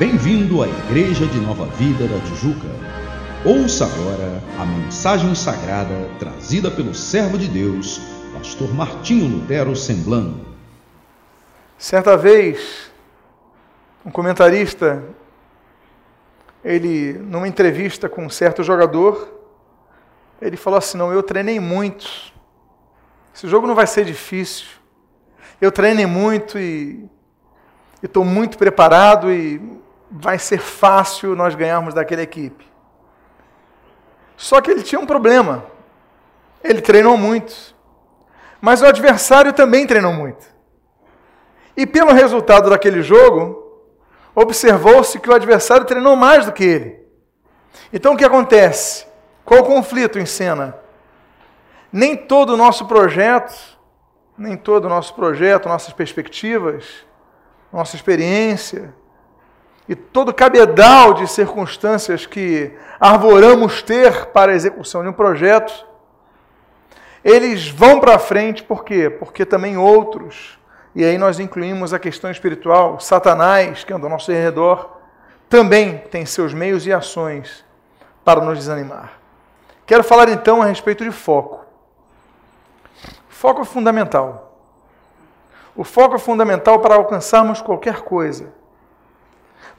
Bem-vindo à Igreja de Nova Vida da Tijuca. Ouça agora a mensagem sagrada trazida pelo servo de Deus, pastor Martinho Lutero Semblano. Certa vez, um comentarista, ele numa entrevista com um certo jogador, ele falou assim: "Não, eu treinei muito. Esse jogo não vai ser difícil. Eu treinei muito e estou muito preparado e vai ser fácil nós ganharmos daquela equipe. Só que ele tinha um problema. Ele treinou muito. Mas o adversário também treinou muito. E pelo resultado daquele jogo, observou-se que o adversário treinou mais do que ele. Então o que acontece? Qual o conflito em cena? Nem todo o nosso projeto, nem todo o nosso projeto, nossas perspectivas, nossa experiência, e todo cabedal de circunstâncias que arvoramos ter para a execução de um projeto, eles vão para frente por quê? Porque também outros, e aí nós incluímos a questão espiritual, Satanás, que anda ao nosso redor, também tem seus meios e ações para nos desanimar. Quero falar então a respeito de foco. Foco é fundamental. O foco é fundamental para alcançarmos qualquer coisa.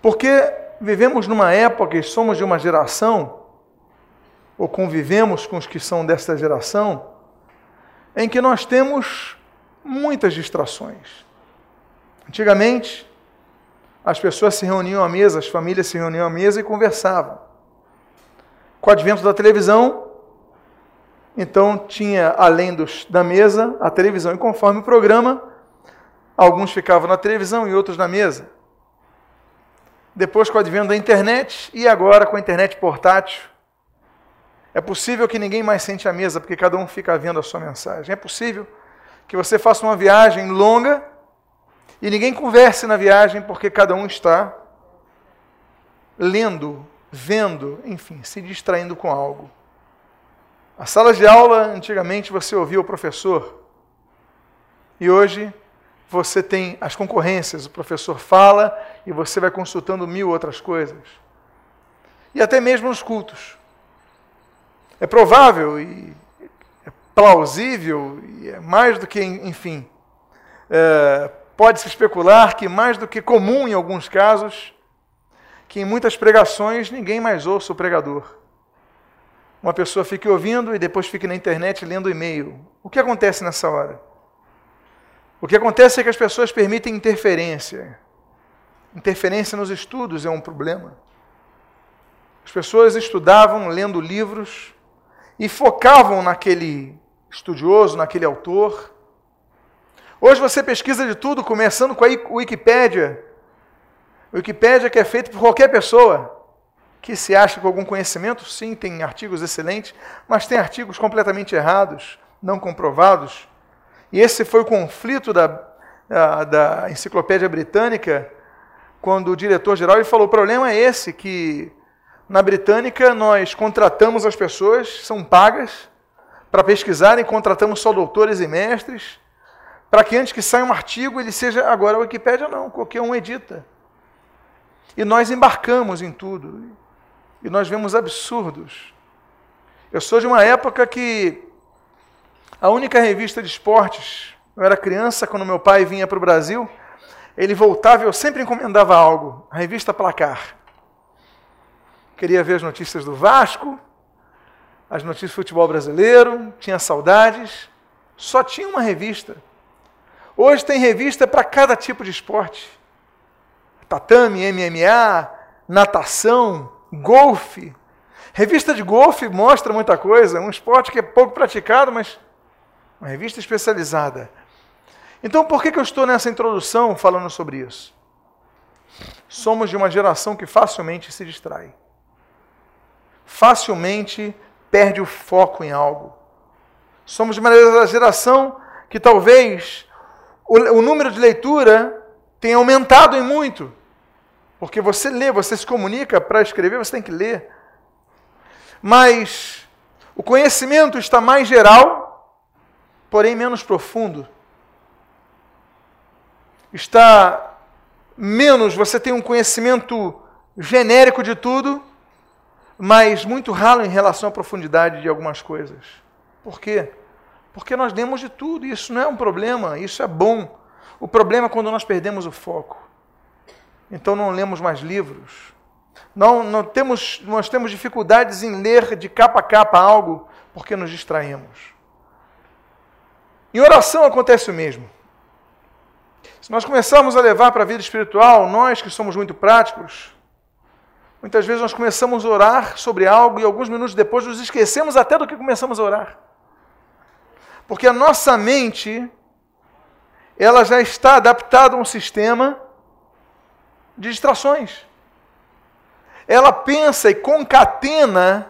Porque vivemos numa época e somos de uma geração, ou convivemos com os que são desta geração, em que nós temos muitas distrações. Antigamente, as pessoas se reuniam à mesa, as famílias se reuniam à mesa e conversavam. Com o advento da televisão, então tinha, além dos, da mesa, a televisão, e conforme o programa, alguns ficavam na televisão e outros na mesa depois com o advento da internet e agora com a internet portátil. É possível que ninguém mais sente a mesa porque cada um fica vendo a sua mensagem. É possível que você faça uma viagem longa e ninguém converse na viagem porque cada um está lendo, vendo, enfim, se distraindo com algo. A sala de aula, antigamente você ouvia o professor e hoje você tem as concorrências, o professor fala e você vai consultando mil outras coisas. E até mesmo nos cultos. É provável e é plausível, e é mais do que, enfim, é, pode-se especular que mais do que comum em alguns casos, que em muitas pregações ninguém mais ouça o pregador. Uma pessoa fique ouvindo e depois fique na internet lendo e-mail. O que acontece nessa hora? O que acontece é que as pessoas permitem interferência. Interferência nos estudos é um problema. As pessoas estudavam lendo livros e focavam naquele estudioso, naquele autor. Hoje você pesquisa de tudo, começando com a Wikipédia. Wikipédia que é feita por qualquer pessoa que se acha com algum conhecimento. Sim, tem artigos excelentes, mas tem artigos completamente errados, não comprovados. E esse foi o conflito da, da, da enciclopédia britânica, quando o diretor-geral falou: o problema é esse, que na britânica nós contratamos as pessoas, são pagas, para pesquisarem, contratamos só doutores e mestres, para que antes que saia um artigo ele seja. Agora a Wikipédia não, qualquer um edita. E nós embarcamos em tudo. E nós vemos absurdos. Eu sou de uma época que a única revista de esportes, eu era criança, quando meu pai vinha para o Brasil, ele voltava e eu sempre encomendava algo, a revista Placar. Queria ver as notícias do Vasco, as notícias do futebol brasileiro, tinha saudades, só tinha uma revista. Hoje tem revista para cada tipo de esporte. Tatame, MMA, natação, golfe. Revista de golfe mostra muita coisa, um esporte que é pouco praticado, mas uma revista especializada. Então, por que, que eu estou nessa introdução falando sobre isso? Somos de uma geração que facilmente se distrai. Facilmente perde o foco em algo. Somos de uma geração que talvez o, o número de leitura tenha aumentado em muito. Porque você lê, você se comunica para escrever, você tem que ler. Mas o conhecimento está mais geral porém menos profundo. Está menos você tem um conhecimento genérico de tudo, mas muito ralo em relação à profundidade de algumas coisas. Por quê? Porque nós lemos de tudo, isso não é um problema, isso é bom. O problema é quando nós perdemos o foco. Então não lemos mais livros. Não, não temos, nós temos dificuldades em ler de capa a capa algo porque nos distraímos. Em oração acontece o mesmo. Se nós começarmos a levar para a vida espiritual, nós que somos muito práticos, muitas vezes nós começamos a orar sobre algo e alguns minutos depois nos esquecemos até do que começamos a orar. Porque a nossa mente, ela já está adaptada a um sistema de distrações. Ela pensa e concatena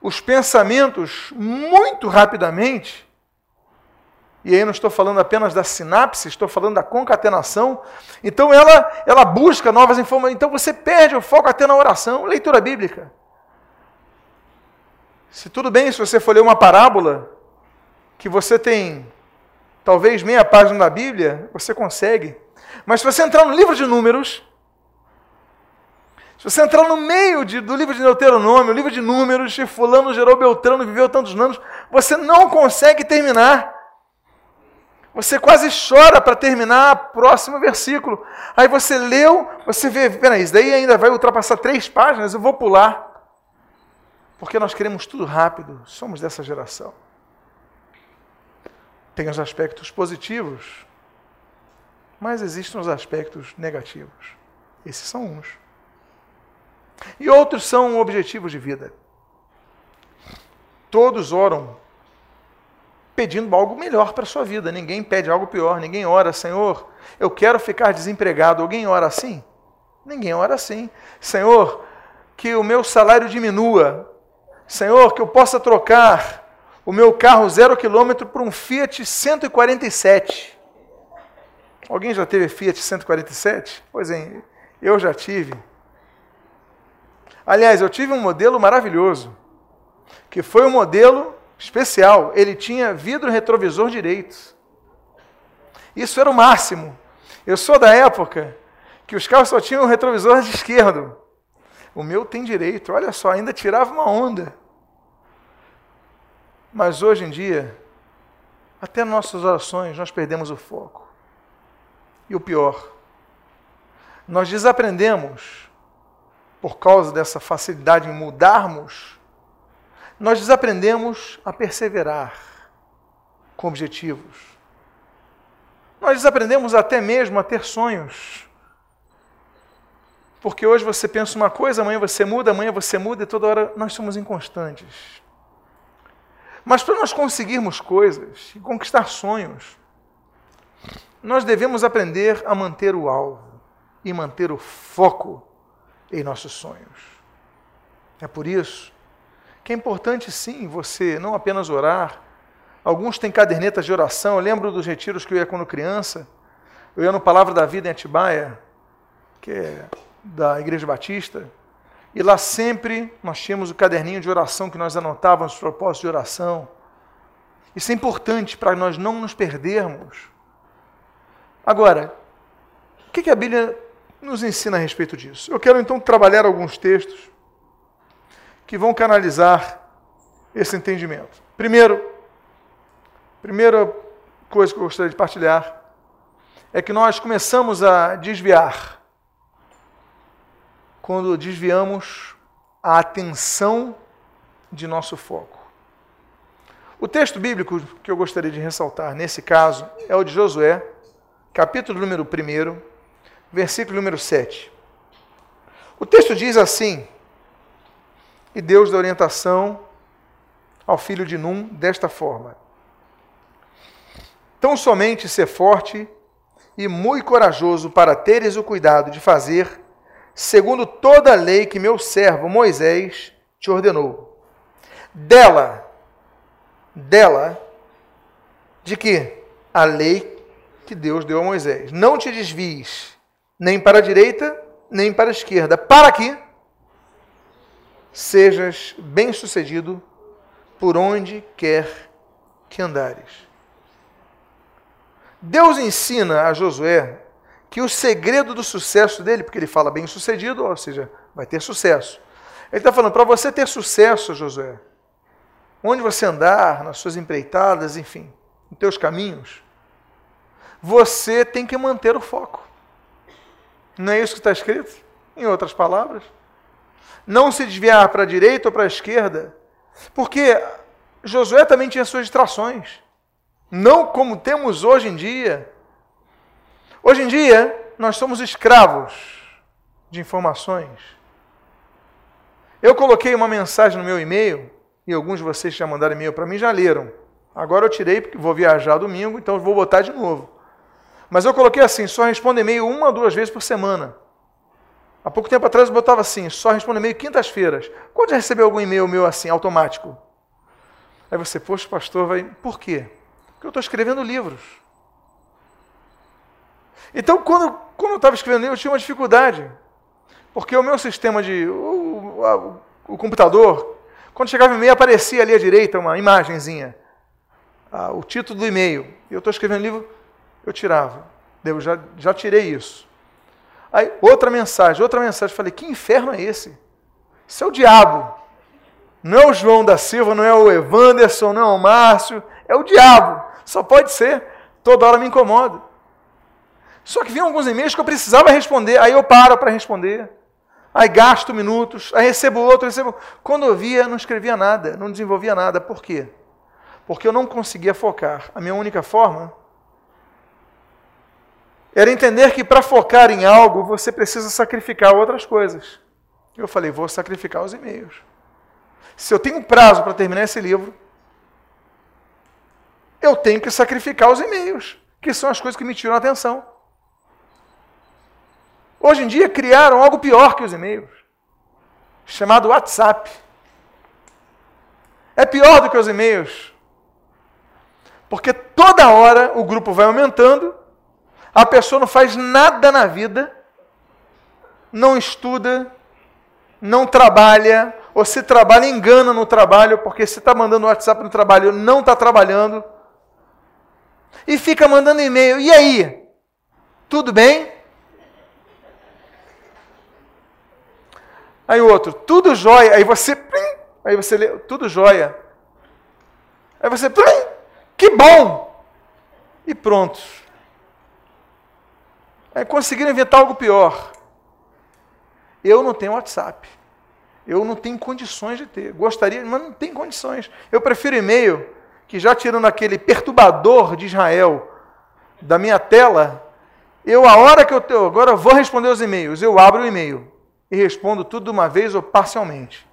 os pensamentos muito rapidamente e aí não estou falando apenas da sinapse, estou falando da concatenação. Então ela, ela busca novas informações. Então você perde o foco até na oração, leitura bíblica. Se tudo bem, se você for ler uma parábola, que você tem talvez meia página da Bíblia, você consegue. Mas se você entrar no livro de Números, se você entrar no meio de, do livro de Deuteronômio, o livro de Números, e fulano gerou Beltrano, viveu tantos anos, você não consegue terminar. Você quase chora para terminar o próximo versículo. Aí você leu, você vê, peraí, isso daí ainda vai ultrapassar três páginas, eu vou pular. Porque nós queremos tudo rápido, somos dessa geração. Tem os aspectos positivos, mas existem os aspectos negativos. Esses são uns. E outros são objetivos de vida. Todos oram pedindo algo melhor para a sua vida. Ninguém pede algo pior, ninguém ora, Senhor, eu quero ficar desempregado. Alguém ora assim? Ninguém ora assim. Senhor, que o meu salário diminua. Senhor, que eu possa trocar o meu carro zero quilômetro por um Fiat 147. Alguém já teve Fiat 147? Pois é, eu já tive. Aliás, eu tive um modelo maravilhoso, que foi o um modelo especial, ele tinha vidro retrovisor direito. Isso era o máximo. Eu sou da época que os carros só tinham retrovisor de esquerdo. O meu tem direito, olha só, ainda tirava uma onda. Mas hoje em dia, até nossas orações, nós perdemos o foco. E o pior, nós desaprendemos, por causa dessa facilidade em mudarmos nós desaprendemos a perseverar com objetivos. Nós desaprendemos até mesmo a ter sonhos. Porque hoje você pensa uma coisa, amanhã você muda, amanhã você muda e toda hora nós somos inconstantes. Mas para nós conseguirmos coisas e conquistar sonhos, nós devemos aprender a manter o alvo e manter o foco em nossos sonhos. É por isso que é importante sim você não apenas orar. Alguns têm cadernetas de oração. Eu lembro dos retiros que eu ia quando criança. Eu ia no Palavra da Vida em Atibaia, que é da Igreja Batista. E lá sempre nós tínhamos o caderninho de oração que nós anotávamos os propósitos de oração. Isso é importante para nós não nos perdermos. Agora, o que a Bíblia nos ensina a respeito disso? Eu quero então trabalhar alguns textos que vão canalizar esse entendimento. Primeiro, primeira coisa que eu gostaria de partilhar é que nós começamos a desviar quando desviamos a atenção de nosso foco. O texto bíblico que eu gostaria de ressaltar nesse caso é o de Josué, capítulo número 1, versículo número 7. O texto diz assim: e Deus dá orientação ao filho de Num desta forma: Tão somente ser forte e muito corajoso para teres o cuidado de fazer segundo toda a lei que meu servo Moisés te ordenou. Dela, dela, de que? A lei que Deus deu a Moisés. Não te desvies nem para a direita, nem para a esquerda. Para quê? Sejas bem-sucedido por onde quer que andares. Deus ensina a Josué que o segredo do sucesso dele, porque ele fala bem sucedido, ou seja, vai ter sucesso. Ele está falando, para você ter sucesso, Josué, onde você andar, nas suas empreitadas, enfim, nos teus caminhos, você tem que manter o foco. Não é isso que está escrito? Em outras palavras. Não se desviar para a direita ou para a esquerda, porque Josué também tinha suas distrações. Não como temos hoje em dia. Hoje em dia, nós somos escravos de informações. Eu coloquei uma mensagem no meu e-mail, e alguns de vocês já mandaram e-mail para mim já leram. Agora eu tirei porque vou viajar domingo, então vou botar de novo. Mas eu coloquei assim: só responde e-mail uma ou duas vezes por semana. Há pouco tempo atrás eu botava assim: só responde e-mail quintas-feiras. Quando já recebeu algum e-mail meu assim, automático? Aí você, poxa, pastor, vai. Por quê? Porque eu estou escrevendo livros. Então, quando, quando eu estava escrevendo livros, eu tinha uma dificuldade. Porque o meu sistema de. O, o, o computador, quando chegava e-mail, aparecia ali à direita uma imagenzinha. Ah, o título do e-mail. E eu estou escrevendo livro, eu tirava. Eu já, já tirei isso. Aí, outra mensagem, outra mensagem. Falei, que inferno é esse? Isso é o diabo. Não é o João da Silva, não é o Evanderson, não é o Márcio, é o diabo. Só pode ser. Toda hora me incomoda. Só que vinham alguns e-mails que eu precisava responder, aí eu paro para responder. Aí gasto minutos, aí recebo outro, recebo. Quando eu via, não escrevia nada, não desenvolvia nada. Por quê? Porque eu não conseguia focar. A minha única forma era entender que para focar em algo você precisa sacrificar outras coisas. Eu falei, vou sacrificar os e-mails. Se eu tenho prazo para terminar esse livro, eu tenho que sacrificar os e-mails, que são as coisas que me tiram a atenção. Hoje em dia criaram algo pior que os e-mails, chamado WhatsApp. É pior do que os e-mails. Porque toda hora o grupo vai aumentando, a pessoa não faz nada na vida, não estuda, não trabalha, ou se trabalha, engana no trabalho, porque se está mandando WhatsApp no trabalho, não está trabalhando. E fica mandando e-mail. E aí? Tudo bem? Aí o outro, tudo jóia. Aí você, aí você lê, tudo jóia. Aí você, que bom! E pronto. Aí conseguiram inventar algo pior. Eu não tenho WhatsApp. Eu não tenho condições de ter. Gostaria, mas não tem condições. Eu prefiro e-mail, que já tirando aquele perturbador de Israel da minha tela, eu, a hora que eu tenho, agora eu vou responder os e-mails, eu abro o e-mail e respondo tudo de uma vez ou parcialmente.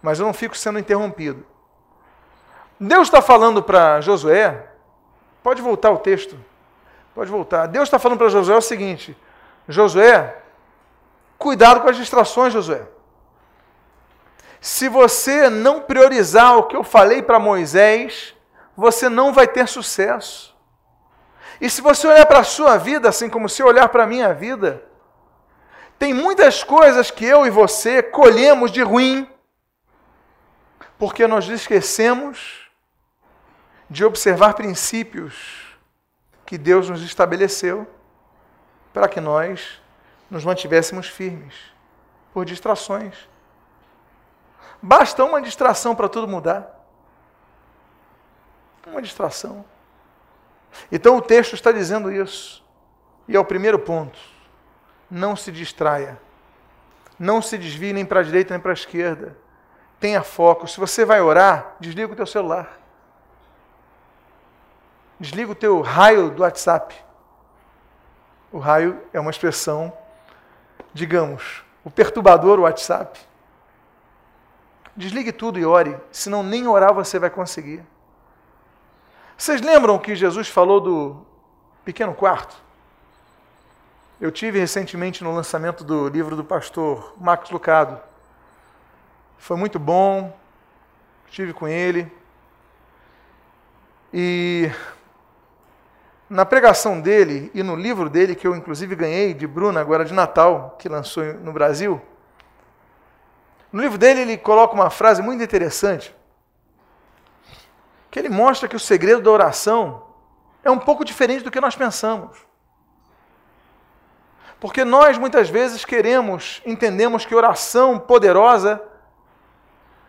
Mas eu não fico sendo interrompido. Deus está falando para Josué, pode voltar o texto, pode voltar. Deus está falando para Josué o seguinte: Josué, cuidado com as distrações, Josué. Se você não priorizar o que eu falei para Moisés, você não vai ter sucesso. E se você olhar para a sua vida, assim como se olhar para a minha vida, tem muitas coisas que eu e você colhemos de ruim, porque nós esquecemos de observar princípios que Deus nos estabeleceu para que nós nos mantivéssemos firmes por distrações. Basta uma distração para tudo mudar. Uma distração. Então o texto está dizendo isso. E é o primeiro ponto. Não se distraia. Não se desvie nem para a direita nem para a esquerda. Tenha foco. Se você vai orar, desliga o teu celular. Desliga o teu raio do WhatsApp. O raio é uma expressão, digamos, o perturbador WhatsApp. Desligue tudo e ore, senão nem orar você vai conseguir. Vocês lembram que Jesus falou do pequeno quarto? Eu tive recentemente no lançamento do livro do pastor Marcos Lucado. Foi muito bom, estive com ele. E na pregação dele e no livro dele, que eu inclusive ganhei de Bruna agora de Natal, que lançou no Brasil, no livro dele, ele coloca uma frase muito interessante, que ele mostra que o segredo da oração é um pouco diferente do que nós pensamos. Porque nós muitas vezes queremos, entendemos que oração poderosa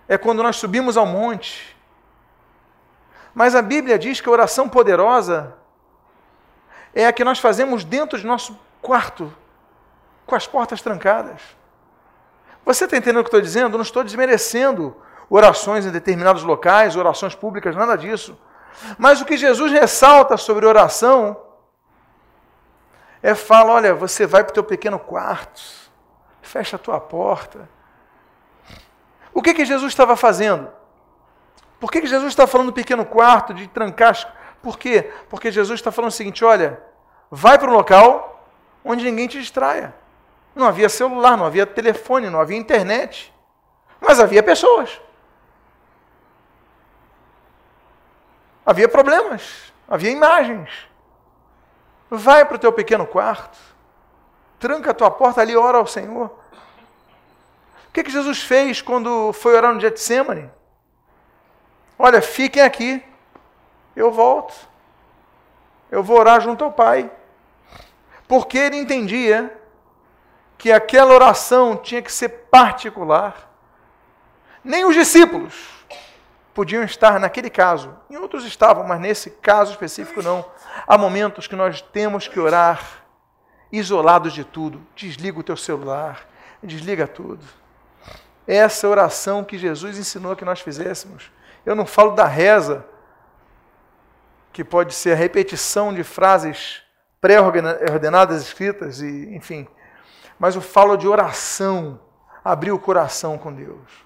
é quando nós subimos ao monte. Mas a Bíblia diz que oração poderosa é a que nós fazemos dentro de nosso quarto, com as portas trancadas. Você está entendendo o que estou dizendo? Eu não estou desmerecendo orações em determinados locais, orações públicas, nada disso. Mas o que Jesus ressalta sobre oração é fala, olha, você vai para o teu pequeno quarto, fecha a tua porta. O que, que Jesus estava fazendo? Por que, que Jesus está falando do pequeno quarto, de trancar? Por quê? Porque Jesus está falando o seguinte: olha, vai para um local onde ninguém te distraia. Não havia celular, não havia telefone, não havia internet, mas havia pessoas. Havia problemas, havia imagens. Vai para o teu pequeno quarto, tranca a tua porta ali, ora ao Senhor. O que, que Jesus fez quando foi orar no Getsemane? Olha, fiquem aqui, eu volto. Eu vou orar junto ao Pai. Porque ele entendia que aquela oração tinha que ser particular. Nem os discípulos podiam estar naquele caso. Em outros estavam, mas nesse caso específico não. Há momentos que nós temos que orar isolados de tudo. Desliga o teu celular, desliga tudo. Essa oração que Jesus ensinou que nós fizéssemos. Eu não falo da reza, que pode ser a repetição de frases pré-ordenadas, escritas, e, enfim. Mas eu falo de oração, abrir o coração com Deus.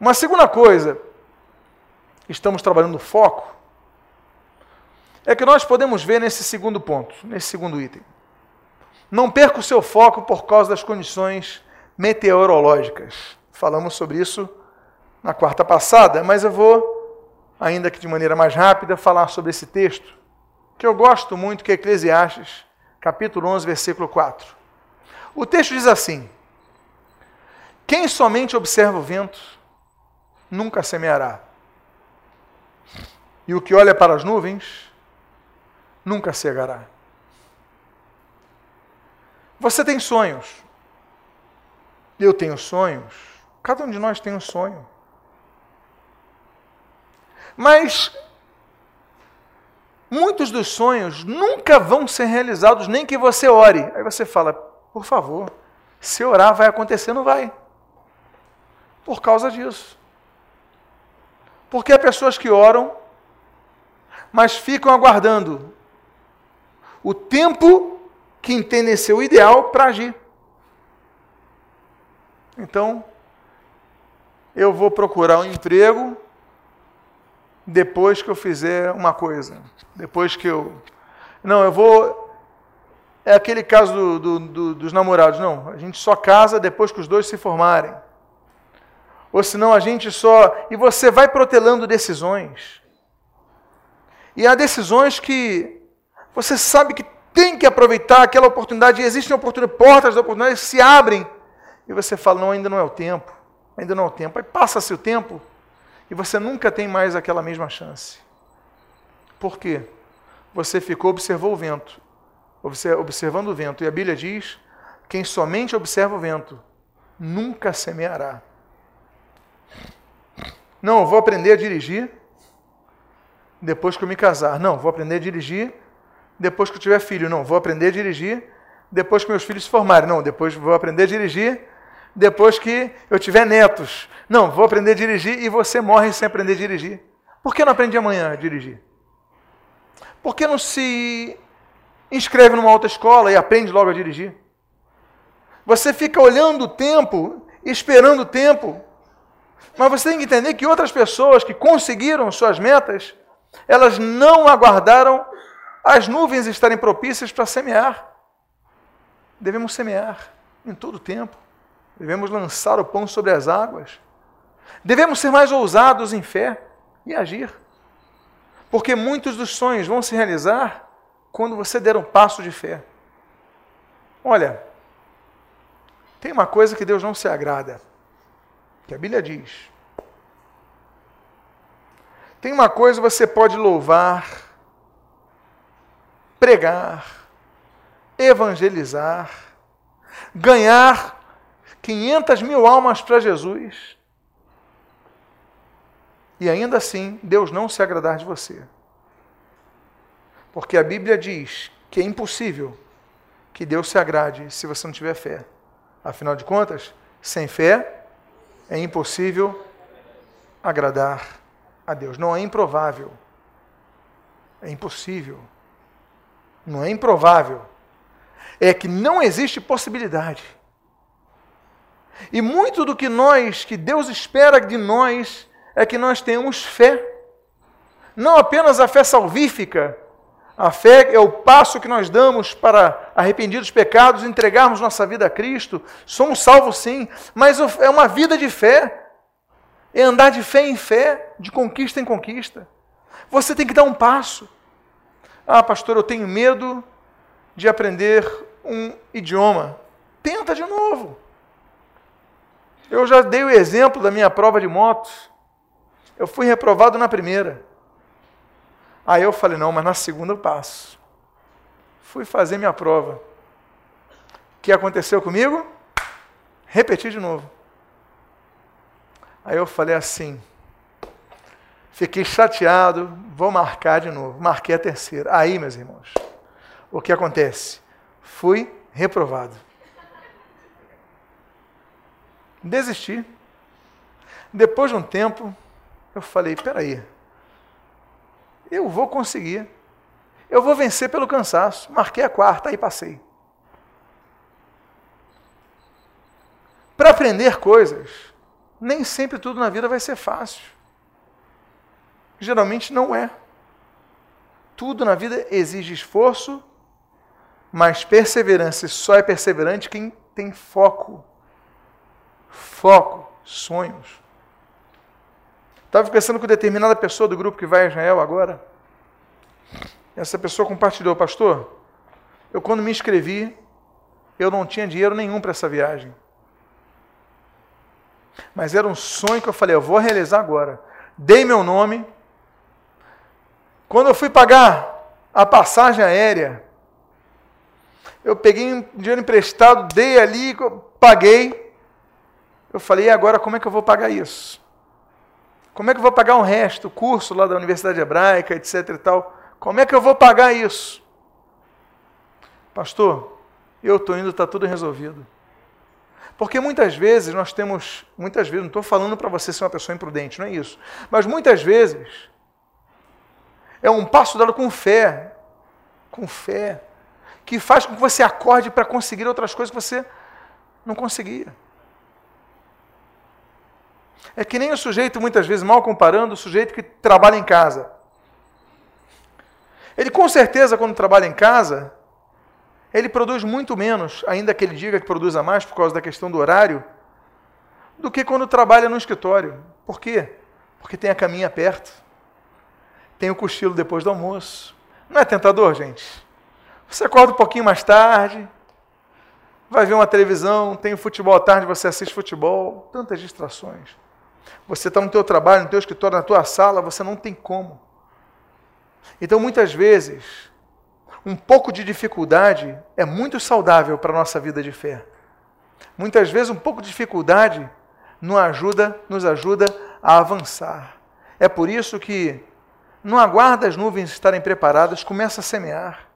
Uma segunda coisa, estamos trabalhando foco, é que nós podemos ver nesse segundo ponto, nesse segundo item. Não perca o seu foco por causa das condições meteorológicas. Falamos sobre isso na quarta passada, mas eu vou, ainda que de maneira mais rápida, falar sobre esse texto, que eu gosto muito, que é Eclesiastes, capítulo 11, versículo 4. O texto diz assim: Quem somente observa o vento nunca semeará. E o que olha para as nuvens nunca cegará. Você tem sonhos. Eu tenho sonhos. Cada um de nós tem um sonho. Mas muitos dos sonhos nunca vão ser realizados, nem que você ore. Aí você fala, por favor, se orar vai acontecer, não vai. Por causa disso. Porque há pessoas que oram, mas ficam aguardando o tempo que entendem ser o ideal para agir. Então, eu vou procurar um emprego depois que eu fizer uma coisa. Depois que eu. Não, eu vou. É aquele caso do, do, do, dos namorados. Não, a gente só casa depois que os dois se formarem. Ou senão a gente só. E você vai protelando decisões. E há decisões que você sabe que tem que aproveitar aquela oportunidade, e existem oportunidades, portas de oportunidades se abrem. E você fala, não, ainda não é o tempo. Ainda não é o tempo. Aí passa-se o tempo e você nunca tem mais aquela mesma chance. Por quê? Você ficou, observou o vento. Observando o vento. E a Bíblia diz: quem somente observa o vento nunca semeará. Não, vou aprender a dirigir depois que eu me casar. Não, vou aprender a dirigir depois que eu tiver filho. Não, vou aprender a dirigir depois que meus filhos se formarem. Não, depois vou aprender a dirigir depois que eu tiver netos. Não, vou aprender a dirigir e você morre sem aprender a dirigir. Por que não aprende amanhã a dirigir? Por que não se inscreve numa outra escola e aprende logo a dirigir? Você fica olhando o tempo, esperando o tempo, mas você tem que entender que outras pessoas que conseguiram suas metas, elas não aguardaram as nuvens estarem propícias para semear. Devemos semear em todo o tempo. Devemos lançar o pão sobre as águas. Devemos ser mais ousados em fé e agir. Porque muitos dos sonhos vão se realizar quando você der um passo de fé. Olha, tem uma coisa que Deus não se agrada que a Bíblia diz. Tem uma coisa você pode louvar, pregar, evangelizar, ganhar 500 mil almas para Jesus. E ainda assim, Deus não se agradar de você. Porque a Bíblia diz que é impossível que Deus se agrade se você não tiver fé. Afinal de contas, sem fé é impossível agradar a Deus. Não é improvável. É impossível. Não é improvável. É que não existe possibilidade. E muito do que nós, que Deus espera de nós, é que nós tenhamos fé. Não apenas a fé salvífica, a fé é o passo que nós damos para arrepender dos pecados, entregarmos nossa vida a Cristo. Somos salvos sim, mas é uma vida de fé. É andar de fé em fé, de conquista em conquista. Você tem que dar um passo. Ah, pastor, eu tenho medo de aprender um idioma. Tenta de novo. Eu já dei o exemplo da minha prova de moto. Eu fui reprovado na primeira. Aí eu falei, não, mas na segunda eu passo. Fui fazer minha prova. O que aconteceu comigo? Repeti de novo. Aí eu falei assim, fiquei chateado, vou marcar de novo. Marquei a terceira. Aí, meus irmãos, o que acontece? Fui reprovado. Desisti. Depois de um tempo, eu falei: peraí, eu vou conseguir. Eu vou vencer pelo cansaço. Marquei a quarta, aí passei. Para aprender coisas, nem sempre tudo na vida vai ser fácil. Geralmente não é. Tudo na vida exige esforço, mas perseverança só é perseverante quem tem foco. Foco, sonhos. Estava pensando com determinada pessoa do grupo que vai a Israel agora. Essa pessoa compartilhou, pastor, eu quando me inscrevi, eu não tinha dinheiro nenhum para essa viagem. Mas era um sonho que eu falei, eu vou realizar agora. Dei meu nome. Quando eu fui pagar a passagem aérea, eu peguei um dinheiro emprestado, dei ali, paguei. Eu falei, e agora como é que eu vou pagar isso? Como é que eu vou pagar o resto, o curso lá da Universidade Hebraica, etc e tal? Como é que eu vou pagar isso? Pastor, eu estou indo, está tudo resolvido. Porque muitas vezes nós temos, muitas vezes, não estou falando para você ser uma pessoa imprudente, não é isso. Mas muitas vezes é um passo dado com fé, com fé, que faz com que você acorde para conseguir outras coisas que você não conseguia. É que nem o sujeito, muitas vezes, mal comparando, o sujeito que trabalha em casa. Ele, com certeza, quando trabalha em casa, ele produz muito menos, ainda que ele diga que produza mais por causa da questão do horário, do que quando trabalha no escritório. Por quê? Porque tem a caminha perto, tem o cochilo depois do almoço. Não é tentador, gente? Você acorda um pouquinho mais tarde, vai ver uma televisão, tem o futebol à tarde, você assiste futebol, tantas distrações. Você está no teu trabalho, no teu escritório, na tua sala, você não tem como. Então, muitas vezes, um pouco de dificuldade é muito saudável para a nossa vida de fé. Muitas vezes, um pouco de dificuldade nos ajuda, nos ajuda a avançar. É por isso que não aguarda as nuvens estarem preparadas, começa a semear.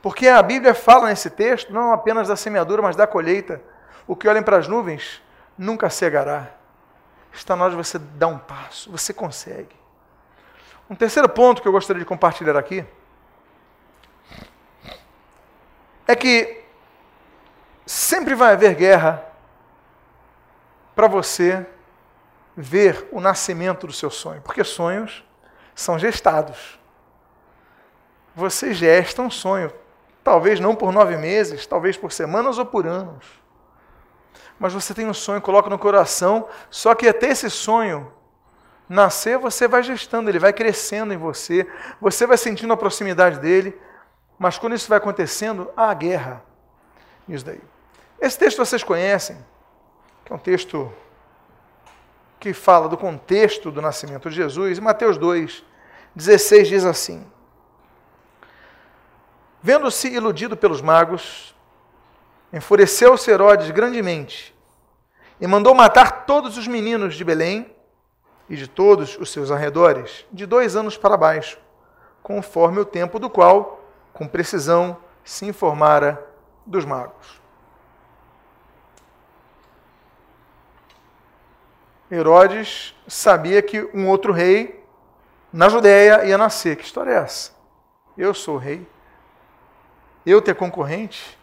Porque a Bíblia fala nesse texto não apenas da semeadura, mas da colheita. O que olhem para as nuvens nunca cegará. Está na hora de você dar um passo. Você consegue. Um terceiro ponto que eu gostaria de compartilhar aqui é que sempre vai haver guerra para você ver o nascimento do seu sonho, porque sonhos são gestados. Você gesta um sonho, talvez não por nove meses, talvez por semanas ou por anos mas você tem um sonho, coloca no coração, só que até esse sonho nascer, você vai gestando, ele vai crescendo em você, você vai sentindo a proximidade dele, mas quando isso vai acontecendo, há guerra. Nisso daí. Esse texto vocês conhecem, que é um texto que fala do contexto do nascimento de Jesus, em Mateus 2, 16 diz assim: Vendo-se iludido pelos magos, enfureceu-se Herodes grandemente e mandou matar todos os meninos de Belém e de todos os seus arredores, de dois anos para baixo, conforme o tempo do qual, com precisão, se informara dos magos. Herodes sabia que um outro rei na Judéia ia nascer. Que história é essa? Eu sou rei. Eu ter concorrente?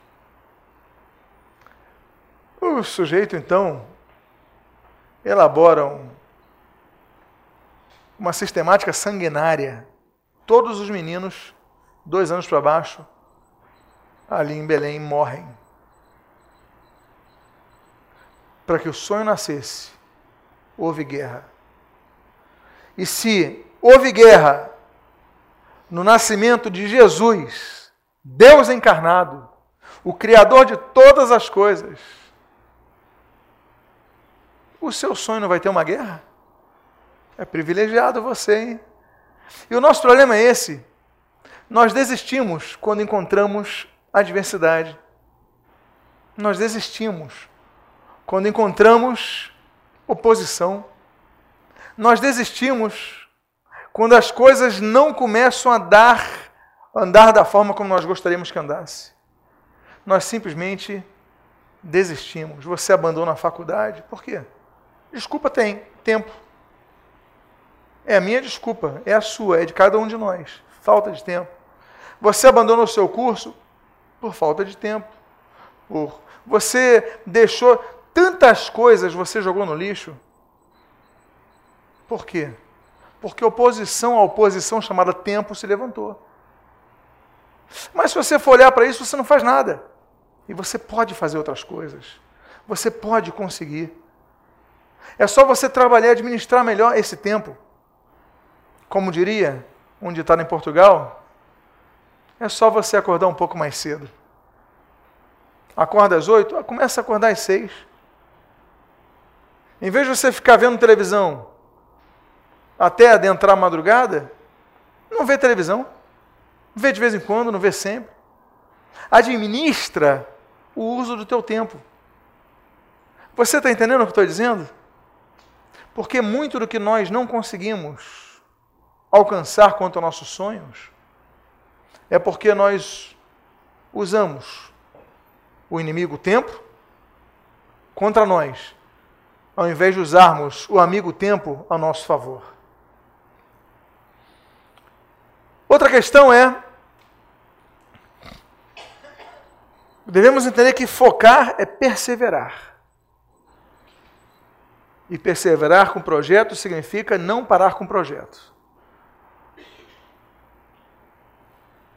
O sujeito, então, elabora um, uma sistemática sanguinária. Todos os meninos, dois anos para baixo, ali em Belém, morrem. Para que o sonho nascesse houve guerra. E se houve guerra no nascimento de Jesus, Deus encarnado, o Criador de todas as coisas, o seu sonho não vai ter uma guerra? É privilegiado você, hein? E o nosso problema é esse. Nós desistimos quando encontramos adversidade. Nós desistimos quando encontramos oposição. Nós desistimos quando as coisas não começam a dar, andar da forma como nós gostaríamos que andasse. Nós simplesmente desistimos. Você abandona a faculdade. Por quê? Desculpa tem, tempo. É a minha desculpa, é a sua, é de cada um de nós. Falta de tempo. Você abandona o seu curso por falta de tempo. Por você deixou Tantas coisas você jogou no lixo. Por quê? Porque oposição à oposição chamada tempo se levantou. Mas se você for olhar para isso, você não faz nada. E você pode fazer outras coisas. Você pode conseguir. É só você trabalhar e administrar melhor esse tempo. Como diria um ditado em Portugal, é só você acordar um pouco mais cedo. Acorda às oito, começa a acordar às seis. Em vez de você ficar vendo televisão até adentrar a madrugada, não vê televisão. Vê de vez em quando, não vê sempre. Administra o uso do teu tempo. Você está entendendo o que estou dizendo? Porque muito do que nós não conseguimos alcançar quanto aos nossos sonhos é porque nós usamos o inimigo tempo contra nós ao invés de usarmos o amigo tempo a nosso favor. Outra questão é: devemos entender que focar é perseverar. E perseverar com projeto significa não parar com projeto.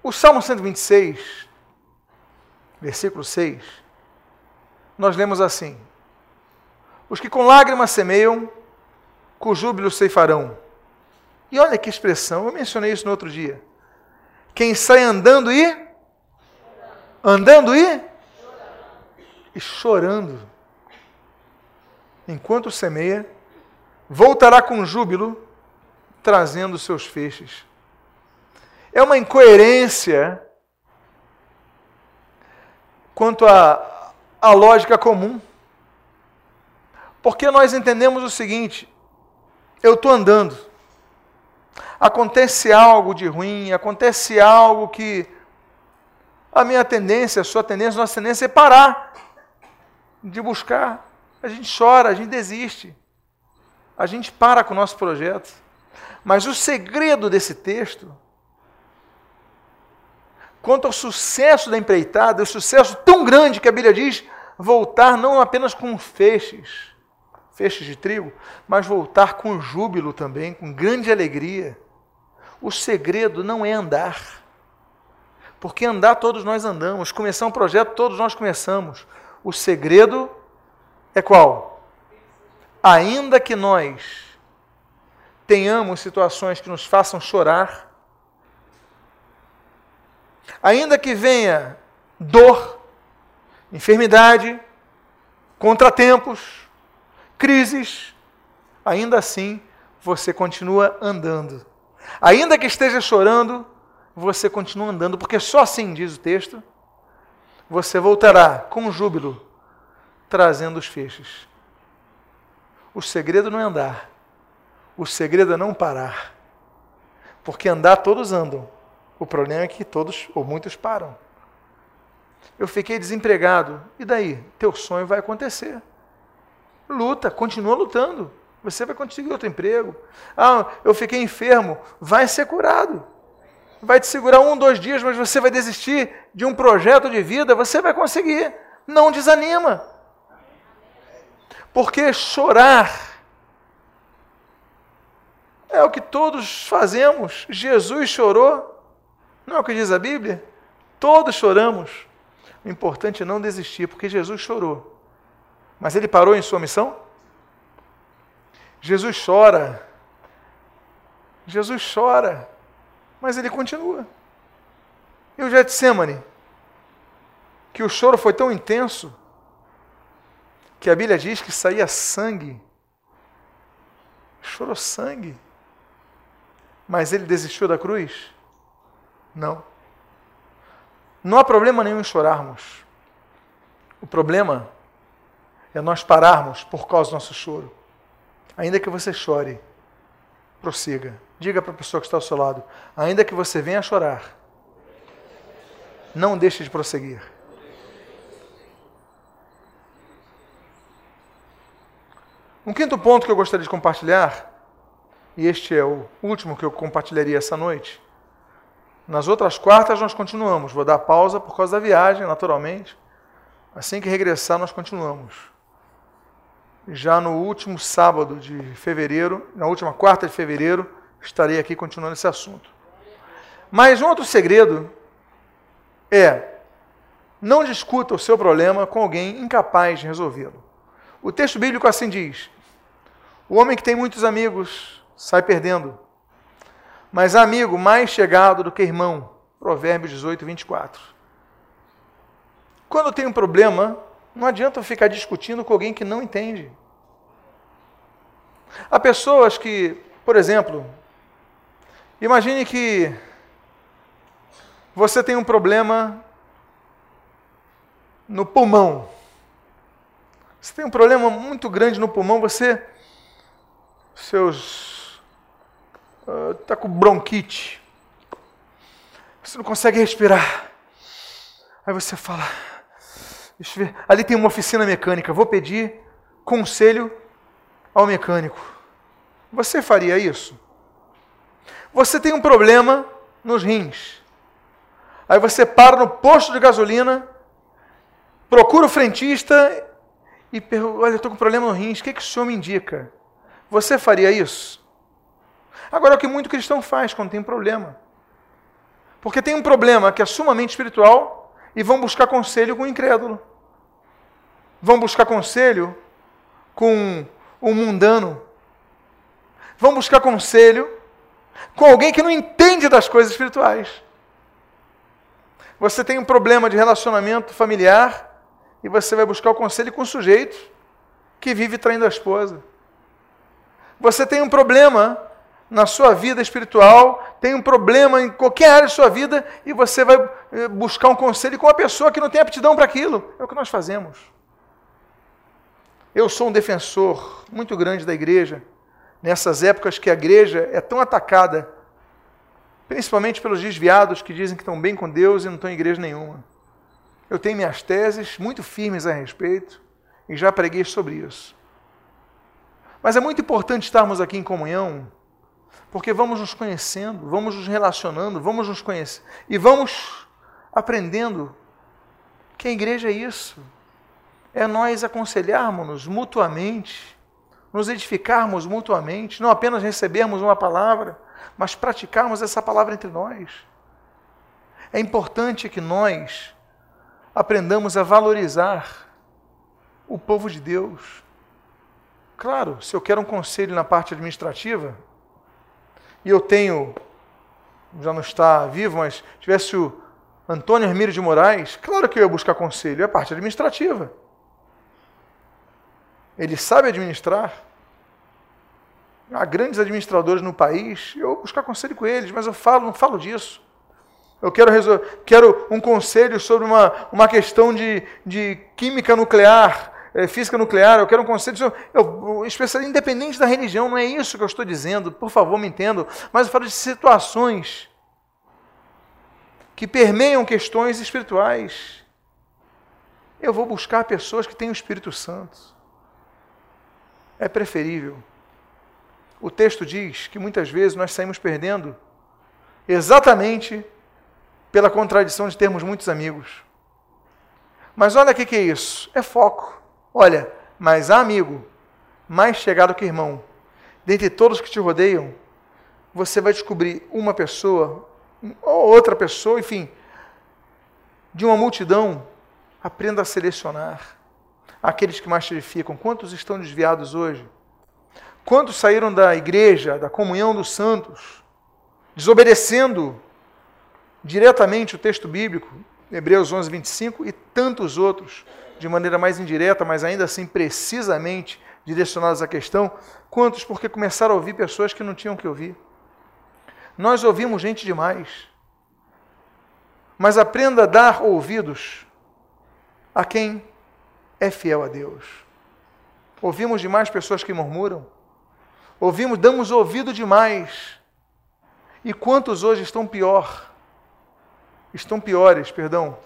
O Salmo 126, versículo 6, nós lemos assim: os que com lágrimas semeiam, com júbilo ceifarão. E olha que expressão, eu mencionei isso no outro dia. Quem sai andando e andando e e chorando enquanto semeia, voltará com júbilo, trazendo seus feixes. É uma incoerência quanto à, à lógica comum. Porque nós entendemos o seguinte: eu estou andando, acontece algo de ruim, acontece algo que a minha tendência, a sua tendência, a nossa tendência é parar de buscar. A gente chora, a gente desiste, a gente para com o nosso projeto. Mas o segredo desse texto, quanto ao sucesso da empreitada, o sucesso tão grande que a Bíblia diz, voltar não apenas com feixes, feixes de trigo, mas voltar com júbilo também, com grande alegria. O segredo não é andar. Porque andar todos nós andamos, começar um projeto todos nós começamos. O segredo é qual? Ainda que nós tenhamos situações que nos façam chorar, ainda que venha dor, enfermidade, contratempos, crises, ainda assim você continua andando. Ainda que esteja chorando, você continua andando, porque só assim, diz o texto, você voltará com júbilo, trazendo os feixes. O segredo não é andar, o segredo é não parar. Porque andar todos andam. O problema é que todos ou muitos param. Eu fiquei desempregado. E daí? Teu sonho vai acontecer. Luta, continua lutando. Você vai conseguir outro emprego. Ah, eu fiquei enfermo. Vai ser curado. Vai te segurar um, dois dias, mas você vai desistir de um projeto de vida. Você vai conseguir. Não desanima. Porque chorar é o que todos fazemos. Jesus chorou. Não é o que diz a Bíblia? Todos choramos. O importante é não desistir, porque Jesus chorou. Mas ele parou em sua missão? Jesus chora. Jesus chora. Mas ele continua. E o Getsemane? Que o choro foi tão intenso que a Bíblia diz que saía sangue. Chorou sangue. Mas ele desistiu da cruz? Não. Não há problema nenhum em chorarmos. O problema é nós pararmos por causa do nosso choro. Ainda que você chore, prossiga. Diga para a pessoa que está ao seu lado: ainda que você venha chorar, não deixe de prosseguir. Um quinto ponto que eu gostaria de compartilhar, e este é o último que eu compartilharia essa noite, nas outras quartas nós continuamos. Vou dar pausa por causa da viagem, naturalmente. Assim que regressar, nós continuamos. Já no último sábado de fevereiro, na última quarta de fevereiro, estarei aqui continuando esse assunto. Mas um outro segredo é não discuta o seu problema com alguém incapaz de resolvê-lo. O texto bíblico assim diz: O homem que tem muitos amigos sai perdendo, mas amigo mais chegado do que irmão. Provérbios 18, 24. Quando tem um problema, não adianta eu ficar discutindo com alguém que não entende. Há pessoas que, por exemplo, imagine que você tem um problema no pulmão. Você tem um problema muito grande no pulmão, você seus está ah, com bronquite, você não consegue respirar. Aí você fala, ali tem uma oficina mecânica, vou pedir conselho ao mecânico. Você faria isso? Você tem um problema nos rins. Aí você para no posto de gasolina, procura o frentista e pergunta: Olha, estou com problema no rins, o que, que o senhor me indica? Você faria isso? Agora, é o que muito cristão faz quando tem um problema. Porque tem um problema que é sumamente espiritual e vão buscar conselho com o incrédulo. Vão buscar conselho com o mundano. Vão buscar conselho com alguém que não entende das coisas espirituais. Você tem um problema de relacionamento familiar e você vai buscar o conselho com um sujeito que vive traindo a esposa. Você tem um problema na sua vida espiritual, tem um problema em qualquer área de sua vida e você vai eh, buscar um conselho com uma pessoa que não tem aptidão para aquilo. É o que nós fazemos. Eu sou um defensor muito grande da igreja, nessas épocas que a igreja é tão atacada, principalmente pelos desviados que dizem que estão bem com Deus e não estão em igreja nenhuma. Eu tenho minhas teses muito firmes a respeito e já preguei sobre isso. Mas é muito importante estarmos aqui em comunhão porque vamos nos conhecendo, vamos nos relacionando, vamos nos conhecer e vamos aprendendo que a igreja é isso. É nós aconselharmos-nos mutuamente, nos edificarmos mutuamente, não apenas recebermos uma palavra, mas praticarmos essa palavra entre nós. É importante que nós aprendamos a valorizar o povo de Deus. Claro, se eu quero um conselho na parte administrativa, e eu tenho, já não está vivo, mas tivesse o Antônio Hermílio de Moraes, claro que eu ia buscar conselho, é a parte administrativa. Ele sabe administrar. Há grandes administradores no país, eu buscar conselho com eles, mas eu falo, não falo disso. Eu quero, quero um conselho sobre uma, uma questão de, de química nuclear, é, física nuclear. Eu quero um conselho sobre. Eu, independente da religião, não é isso que eu estou dizendo, por favor, me entendam. Mas eu falo de situações que permeiam questões espirituais. Eu vou buscar pessoas que têm o Espírito Santo. É preferível. O texto diz que muitas vezes nós saímos perdendo exatamente pela contradição de termos muitos amigos. Mas olha o que, que é isso: é foco. Olha, mas há amigo mais chegado que irmão. Dentre todos que te rodeiam, você vai descobrir uma pessoa, ou outra pessoa, enfim, de uma multidão. Aprenda a selecionar aqueles que mais te edificam. Quantos estão desviados hoje? Quantos saíram da igreja, da comunhão dos santos, desobedecendo diretamente o texto bíblico, Hebreus 11, 25, e tantos outros, de maneira mais indireta, mas ainda assim precisamente direcionados à questão. Quantos? Porque começaram a ouvir pessoas que não tinham que ouvir. Nós ouvimos gente demais. Mas aprenda a dar ouvidos a quem é fiel a Deus. Ouvimos demais pessoas que murmuram. Ouvimos, damos ouvido demais. E quantos hoje estão pior? Estão piores, perdão,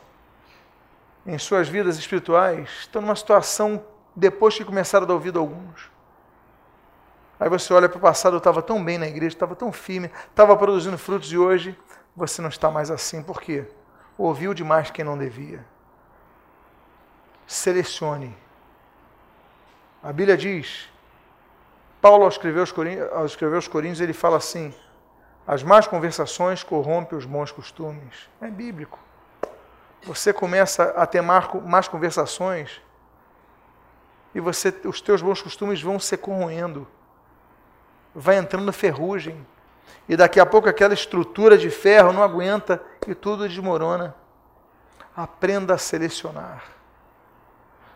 em suas vidas espirituais, estão numa situação depois que começaram a dar ouvido a alguns. Aí você olha para o passado, eu estava tão bem na igreja, estava tão firme, estava produzindo frutos e hoje você não está mais assim. Por quê? Ouviu demais quem não devia. Selecione. A Bíblia diz, Paulo ao escrever aos Coríntios, ele fala assim, as más conversações corrompem os bons costumes. É bíblico. Você começa a ter más conversações e você, os teus bons costumes vão se corroendo. Vai entrando ferrugem. E daqui a pouco aquela estrutura de ferro não aguenta e tudo desmorona. Aprenda a selecionar.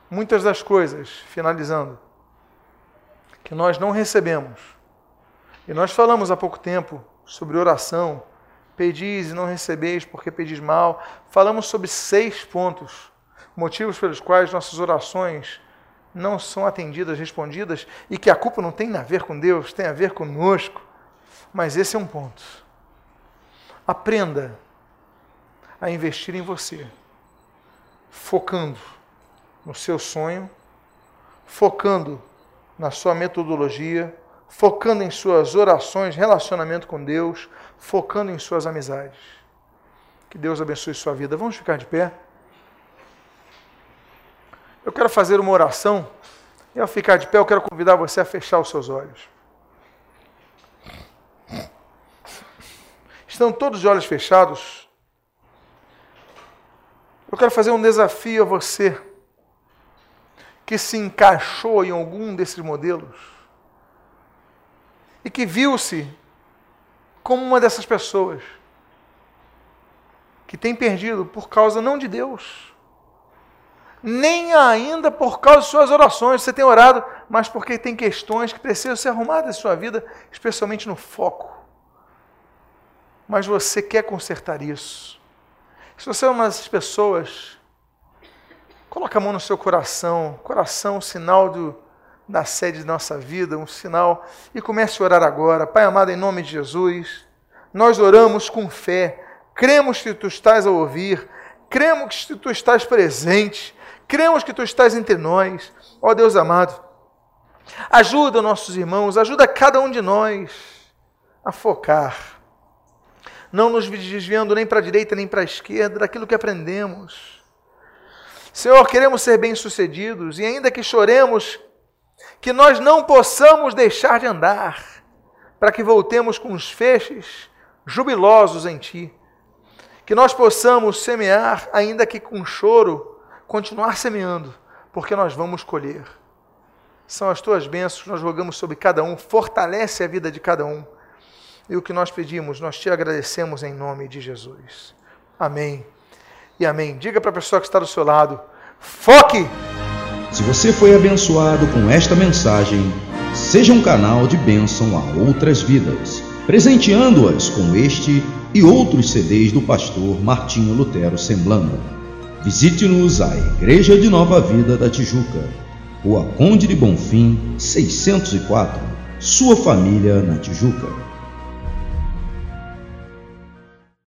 Muitas das coisas, finalizando, que nós não recebemos, e nós falamos há pouco tempo sobre oração. Pedis e não recebeis porque pedis mal. Falamos sobre seis pontos, motivos pelos quais nossas orações não são atendidas, respondidas, e que a culpa não tem a ver com Deus, tem a ver conosco. Mas esse é um ponto. Aprenda a investir em você, focando no seu sonho, focando na sua metodologia, focando em suas orações, relacionamento com Deus, focando em suas amizades. Que Deus abençoe sua vida. Vamos ficar de pé. Eu quero fazer uma oração. E ao ficar de pé, eu quero convidar você a fechar os seus olhos. Estão todos de olhos fechados? Eu quero fazer um desafio a você que se encaixou em algum desses modelos e que viu-se como uma dessas pessoas que tem perdido por causa não de Deus, nem ainda por causa de suas orações. Você tem orado, mas porque tem questões que precisam ser arrumadas em sua vida, especialmente no foco. Mas você quer consertar isso. Se você é uma dessas pessoas, coloca a mão no seu coração, coração, sinal do da sede de nossa vida, um sinal, e comece a orar agora. Pai amado, em nome de Jesus, nós oramos com fé, cremos que tu estás a ouvir, cremos que tu estás presente, cremos que tu estás entre nós. Ó Deus amado, ajuda nossos irmãos, ajuda cada um de nós a focar, não nos desviando nem para a direita nem para a esquerda daquilo que aprendemos. Senhor, queremos ser bem-sucedidos e ainda que choremos que nós não possamos deixar de andar, para que voltemos com os feixes jubilosos em Ti. Que nós possamos semear, ainda que com choro, continuar semeando, porque nós vamos colher. São as Tuas bênçãos nós rogamos sobre cada um, fortalece a vida de cada um. E o que nós pedimos, nós te agradecemos em nome de Jesus. Amém. E amém. Diga para a pessoa que está do seu lado: foque! Se você foi abençoado com esta mensagem, seja um canal de bênção a outras vidas, presenteando-as com este e outros CDs do pastor Martinho Lutero Semblando. Visite-nos à Igreja de Nova Vida da Tijuca, Rua Conde de Bonfim, 604, sua família na Tijuca.